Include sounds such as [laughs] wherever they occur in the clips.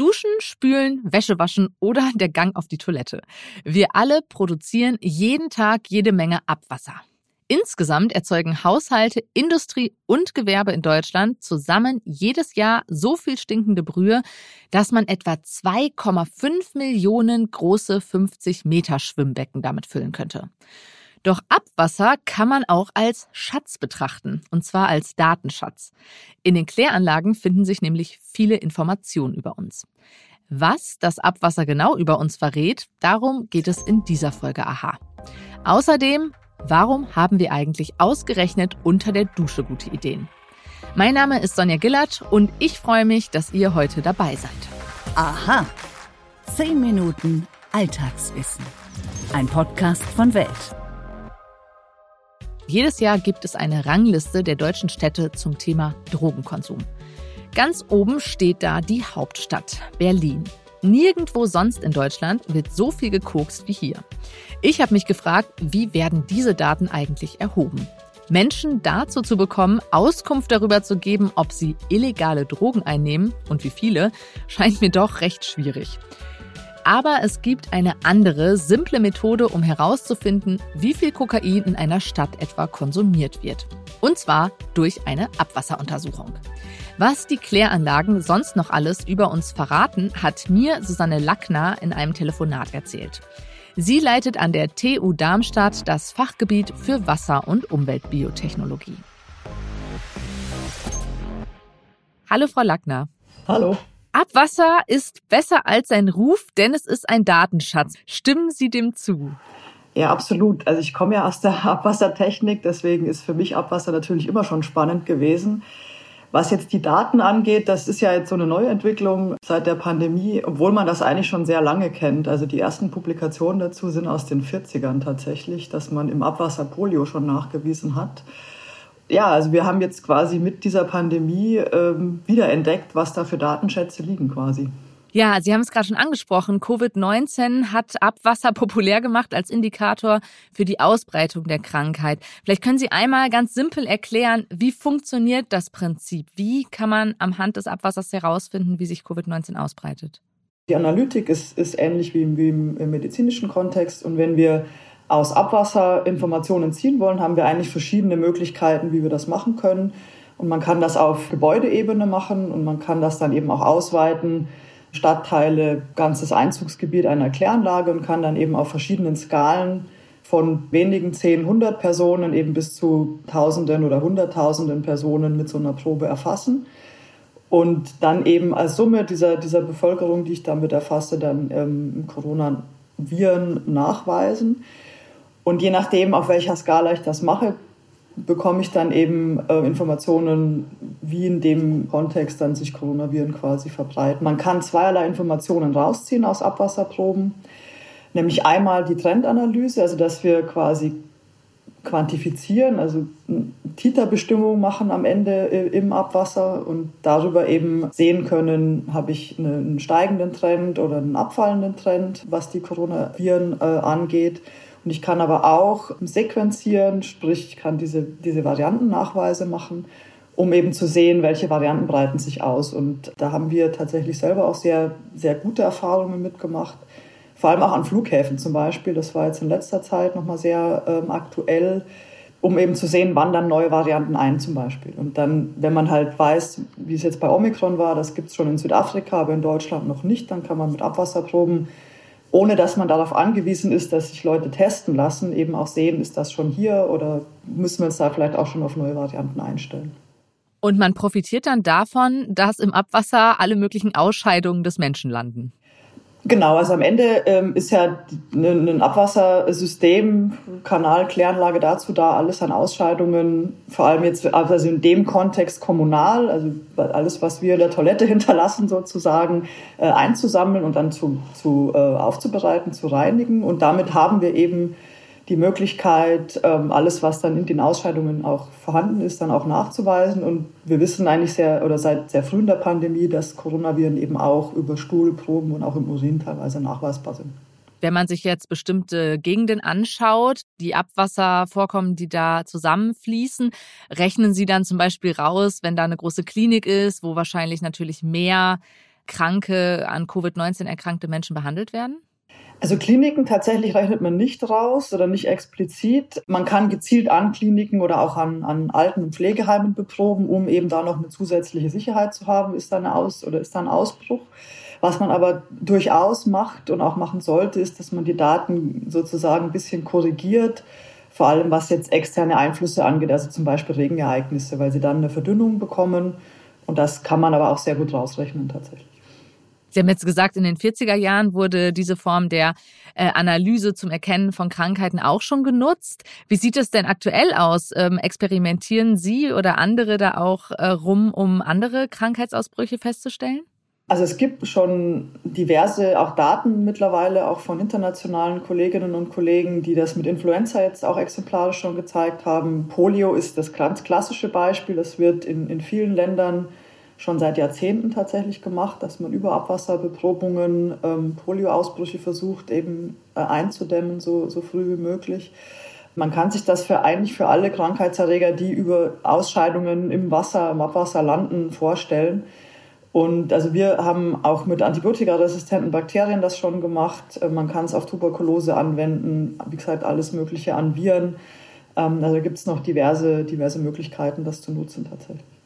Duschen, Spülen, Wäsche waschen oder der Gang auf die Toilette. Wir alle produzieren jeden Tag jede Menge Abwasser. Insgesamt erzeugen Haushalte, Industrie und Gewerbe in Deutschland zusammen jedes Jahr so viel stinkende Brühe, dass man etwa 2,5 Millionen große 50 Meter Schwimmbecken damit füllen könnte. Doch Abwasser kann man auch als Schatz betrachten, und zwar als Datenschatz. In den Kläranlagen finden sich nämlich viele Informationen über uns. Was das Abwasser genau über uns verrät, darum geht es in dieser Folge Aha. Außerdem Warum haben wir eigentlich ausgerechnet unter der Dusche gute Ideen? Mein Name ist Sonja Gillert und ich freue mich, dass ihr heute dabei seid. Aha. Zehn Minuten Alltagswissen. Ein Podcast von Welt. Jedes Jahr gibt es eine Rangliste der deutschen Städte zum Thema Drogenkonsum. Ganz oben steht da die Hauptstadt, Berlin. Nirgendwo sonst in Deutschland wird so viel gekokst wie hier. Ich habe mich gefragt, wie werden diese Daten eigentlich erhoben? Menschen dazu zu bekommen, Auskunft darüber zu geben, ob sie illegale Drogen einnehmen und wie viele, scheint mir doch recht schwierig. Aber es gibt eine andere, simple Methode, um herauszufinden, wie viel Kokain in einer Stadt etwa konsumiert wird. Und zwar durch eine Abwasseruntersuchung. Was die Kläranlagen sonst noch alles über uns verraten, hat mir Susanne Lackner in einem Telefonat erzählt. Sie leitet an der TU Darmstadt das Fachgebiet für Wasser- und Umweltbiotechnologie. Hallo, Frau Lackner. Hallo. Abwasser ist besser als sein Ruf, denn es ist ein Datenschatz. Stimmen Sie dem zu? Ja, absolut. Also ich komme ja aus der [laughs] Abwassertechnik, deswegen ist für mich Abwasser natürlich immer schon spannend gewesen. Was jetzt die Daten angeht, das ist ja jetzt so eine Neuentwicklung seit der Pandemie, obwohl man das eigentlich schon sehr lange kennt. Also die ersten Publikationen dazu sind aus den 40ern tatsächlich, dass man im Abwasser Polio schon nachgewiesen hat. Ja, also wir haben jetzt quasi mit dieser Pandemie ähm, wiederentdeckt, was da für Datenschätze liegen quasi. Ja, Sie haben es gerade schon angesprochen. Covid-19 hat Abwasser populär gemacht als Indikator für die Ausbreitung der Krankheit. Vielleicht können Sie einmal ganz simpel erklären, wie funktioniert das Prinzip? Wie kann man am Hand des Abwassers herausfinden, wie sich Covid-19 ausbreitet? Die Analytik ist, ist ähnlich wie im, wie im medizinischen Kontext. Und wenn wir aus Abwasser Informationen ziehen wollen, haben wir eigentlich verschiedene Möglichkeiten, wie wir das machen können. Und man kann das auf Gebäudeebene machen und man kann das dann eben auch ausweiten Stadtteile, ganzes Einzugsgebiet einer Kläranlage und kann dann eben auf verschiedenen Skalen von wenigen zehn, hundert Personen eben bis zu Tausenden oder Hunderttausenden Personen mit so einer Probe erfassen. Und dann eben als Summe dieser, dieser Bevölkerung, die ich damit erfasse, dann ähm, Coronaviren nachweisen. Und je nachdem, auf welcher Skala ich das mache, bekomme ich dann eben äh, Informationen, wie in dem Kontext dann sich Coronaviren quasi verbreiten. Man kann zweierlei Informationen rausziehen aus Abwasserproben, nämlich einmal die Trendanalyse, also dass wir quasi quantifizieren, also Titerbestimmung machen am Ende äh, im Abwasser und darüber eben sehen können, habe ich einen steigenden Trend oder einen abfallenden Trend, was die Coronaviren äh, angeht. Und ich kann aber auch sequenzieren, sprich, ich kann diese, diese Variantennachweise machen, um eben zu sehen, welche Varianten breiten sich aus. Und da haben wir tatsächlich selber auch sehr, sehr gute Erfahrungen mitgemacht. Vor allem auch an Flughäfen zum Beispiel. Das war jetzt in letzter Zeit nochmal sehr ähm, aktuell, um eben zu sehen, wann dann neue Varianten ein zum Beispiel. Und dann, wenn man halt weiß, wie es jetzt bei Omikron war, das gibt es schon in Südafrika, aber in Deutschland noch nicht, dann kann man mit Abwasserproben ohne dass man darauf angewiesen ist, dass sich Leute testen lassen, eben auch sehen, ist das schon hier oder müssen wir uns da vielleicht auch schon auf neue Varianten einstellen. Und man profitiert dann davon, dass im Abwasser alle möglichen Ausscheidungen des Menschen landen. Genau, also am Ende ähm, ist ja ein Abwassersystem, Kanal, Kläranlage dazu da, alles an Ausscheidungen, vor allem jetzt also in dem Kontext kommunal, also alles, was wir in der Toilette [laughs] hinterlassen sozusagen, äh, einzusammeln und dann zu, zu äh, aufzubereiten, zu reinigen. Und damit haben wir eben die Möglichkeit, ähm, alles, was dann in den Ausscheidungen auch vorhanden ist, dann auch nachzuweisen. Und wir wissen eigentlich sehr oder seit sehr früh in der Pandemie, dass Coronaviren eben auch über Stuhlproben und auch im Urin teilweise nachweisbar sind. Wenn man sich jetzt bestimmte Gegenden anschaut, die Abwasservorkommen, die da zusammenfließen, rechnen Sie dann zum Beispiel raus, wenn da eine große Klinik ist, wo wahrscheinlich natürlich mehr kranke, an Covid-19 erkrankte Menschen behandelt werden? Also Kliniken tatsächlich rechnet man nicht raus oder nicht explizit. Man kann gezielt an Kliniken oder auch an, an Alten- und Pflegeheimen beproben, um eben da noch eine zusätzliche Sicherheit zu haben, ist da eine Aus oder ist da ein Ausbruch. Was man aber durchaus macht und auch machen sollte, ist, dass man die Daten sozusagen ein bisschen korrigiert, vor allem was jetzt externe Einflüsse angeht, also zum Beispiel Regenereignisse, weil sie dann eine Verdünnung bekommen. Und das kann man aber auch sehr gut rausrechnen tatsächlich. Sie haben jetzt gesagt, in den 40er Jahren wurde diese Form der äh, Analyse zum Erkennen von Krankheiten auch schon genutzt. Wie sieht es denn aktuell aus? Ähm, experimentieren Sie oder andere da auch äh, rum, um andere Krankheitsausbrüche festzustellen? Also es gibt schon diverse auch Daten mittlerweile, auch von internationalen Kolleginnen und Kollegen, die das mit Influenza jetzt auch exemplarisch schon gezeigt haben. Polio ist das ganz klassische Beispiel. Das wird in, in vielen Ländern schon seit Jahrzehnten tatsächlich gemacht, dass man über Abwasserbeprobungen ähm, Polioausbrüche versucht eben äh, einzudämmen, so, so früh wie möglich. Man kann sich das für eigentlich für alle Krankheitserreger, die über Ausscheidungen im Wasser, im Abwasser landen, vorstellen. Und also wir haben auch mit antibiotikaresistenten Bakterien das schon gemacht. Äh, man kann es auf Tuberkulose anwenden, wie gesagt, alles Mögliche an Viren. Ähm, also gibt es noch diverse, diverse Möglichkeiten, das zu nutzen tatsächlich.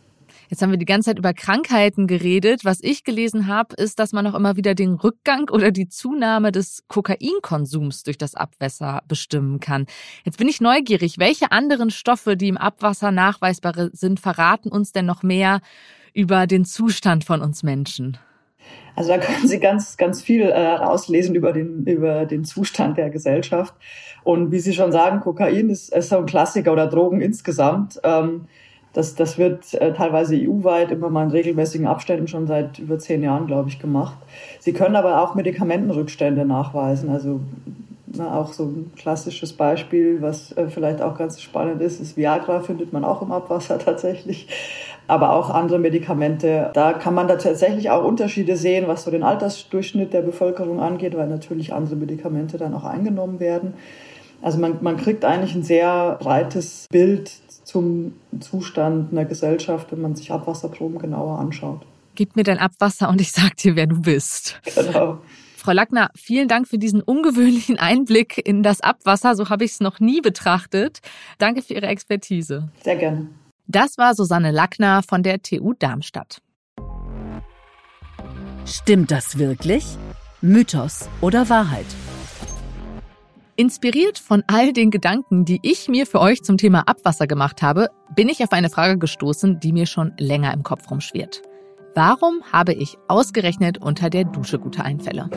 Jetzt haben wir die ganze Zeit über Krankheiten geredet. Was ich gelesen habe, ist, dass man auch immer wieder den Rückgang oder die Zunahme des Kokainkonsums durch das Abwasser bestimmen kann. Jetzt bin ich neugierig, welche anderen Stoffe, die im Abwasser nachweisbar sind, verraten uns denn noch mehr über den Zustand von uns Menschen? Also da können Sie ganz, ganz viel äh, rauslesen über den, über den Zustand der Gesellschaft. Und wie Sie schon sagen, Kokain ist, ist so ein Klassiker oder Drogen insgesamt. Ähm, das, das wird äh, teilweise EU-weit immer mal in regelmäßigen Abständen schon seit über zehn Jahren, glaube ich, gemacht. Sie können aber auch Medikamentenrückstände nachweisen. Also na, auch so ein klassisches Beispiel, was äh, vielleicht auch ganz spannend ist, ist Viagra, findet man auch im Abwasser [laughs] tatsächlich. Aber auch andere Medikamente. Da kann man da tatsächlich auch Unterschiede sehen, was so den Altersdurchschnitt der Bevölkerung angeht, weil natürlich andere Medikamente dann auch eingenommen werden. Also man, man kriegt eigentlich ein sehr breites Bild zum Zustand einer Gesellschaft, wenn man sich Abwasserproben genauer anschaut. Gib mir dein Abwasser und ich sag dir, wer du bist. Genau. Frau Lackner, vielen Dank für diesen ungewöhnlichen Einblick in das Abwasser. So habe ich es noch nie betrachtet. Danke für Ihre Expertise. Sehr gerne. Das war Susanne Lackner von der TU Darmstadt. Stimmt das wirklich? Mythos oder Wahrheit? Inspiriert von all den Gedanken, die ich mir für euch zum Thema Abwasser gemacht habe, bin ich auf eine Frage gestoßen, die mir schon länger im Kopf rumschwirrt. Warum habe ich ausgerechnet unter der Dusche gute Einfälle?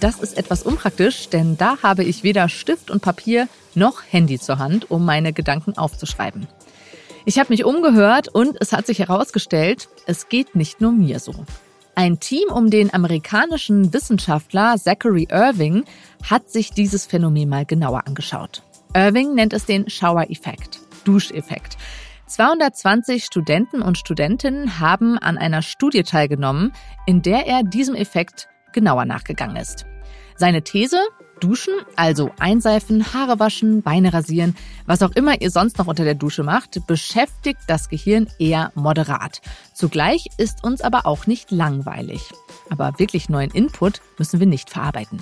Das ist etwas unpraktisch, denn da habe ich weder Stift und Papier noch Handy zur Hand, um meine Gedanken aufzuschreiben. Ich habe mich umgehört und es hat sich herausgestellt, es geht nicht nur mir so. Ein Team um den amerikanischen Wissenschaftler Zachary Irving hat sich dieses Phänomen mal genauer angeschaut. Irving nennt es den Shower-Effekt, Duscheffekt. 220 Studenten und Studentinnen haben an einer Studie teilgenommen, in der er diesem Effekt genauer nachgegangen ist. Seine These, Duschen, also einseifen, Haare waschen, Beine rasieren, was auch immer ihr sonst noch unter der Dusche macht, beschäftigt das Gehirn eher moderat. Zugleich ist uns aber auch nicht langweilig. Aber wirklich neuen Input müssen wir nicht verarbeiten.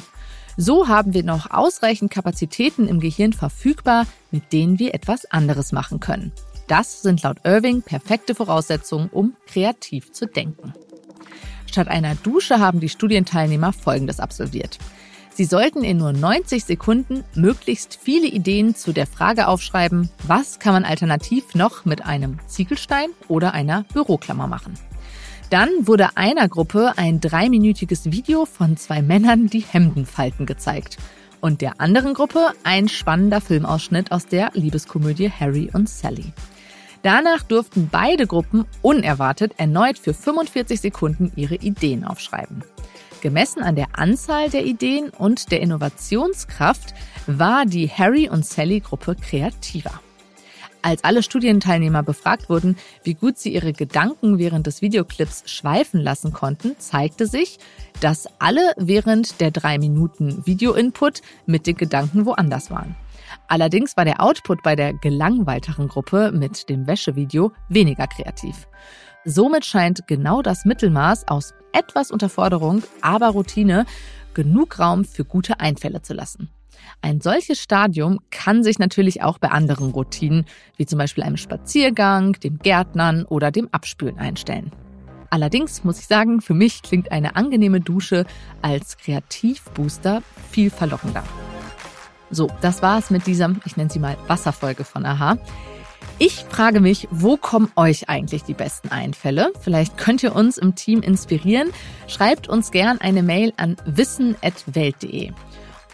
So haben wir noch ausreichend Kapazitäten im Gehirn verfügbar, mit denen wir etwas anderes machen können. Das sind laut Irving perfekte Voraussetzungen, um kreativ zu denken. Statt einer Dusche haben die Studienteilnehmer Folgendes absolviert. Sie sollten in nur 90 Sekunden möglichst viele Ideen zu der Frage aufschreiben, was kann man alternativ noch mit einem Ziegelstein oder einer Büroklammer machen. Dann wurde einer Gruppe ein dreiminütiges Video von zwei Männern, die Hemden falten, gezeigt. Und der anderen Gruppe ein spannender Filmausschnitt aus der Liebeskomödie Harry und Sally. Danach durften beide Gruppen unerwartet erneut für 45 Sekunden ihre Ideen aufschreiben. Gemessen an der Anzahl der Ideen und der Innovationskraft war die Harry und Sally Gruppe kreativer. Als alle Studienteilnehmer befragt wurden, wie gut sie ihre Gedanken während des Videoclips schweifen lassen konnten, zeigte sich, dass alle während der drei Minuten Video-Input mit den Gedanken woanders waren. Allerdings war der Output bei der gelangweilteren Gruppe mit dem Wäschevideo weniger kreativ. Somit scheint genau das Mittelmaß aus etwas Unterforderung, aber Routine genug Raum für gute Einfälle zu lassen. Ein solches Stadium kann sich natürlich auch bei anderen Routinen, wie zum Beispiel einem Spaziergang, dem Gärtnern oder dem Abspülen einstellen. Allerdings muss ich sagen, für mich klingt eine angenehme Dusche als Kreativbooster viel verlockender. So, das war es mit dieser, ich nenne sie mal Wasserfolge von Aha. Ich frage mich, wo kommen euch eigentlich die besten Einfälle? Vielleicht könnt ihr uns im Team inspirieren. Schreibt uns gern eine Mail an wissen.welt.de.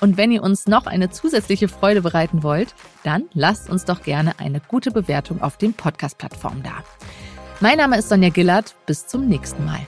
Und wenn ihr uns noch eine zusätzliche Freude bereiten wollt, dann lasst uns doch gerne eine gute Bewertung auf den Podcast-Plattformen da. Mein Name ist Sonja Gillard. Bis zum nächsten Mal.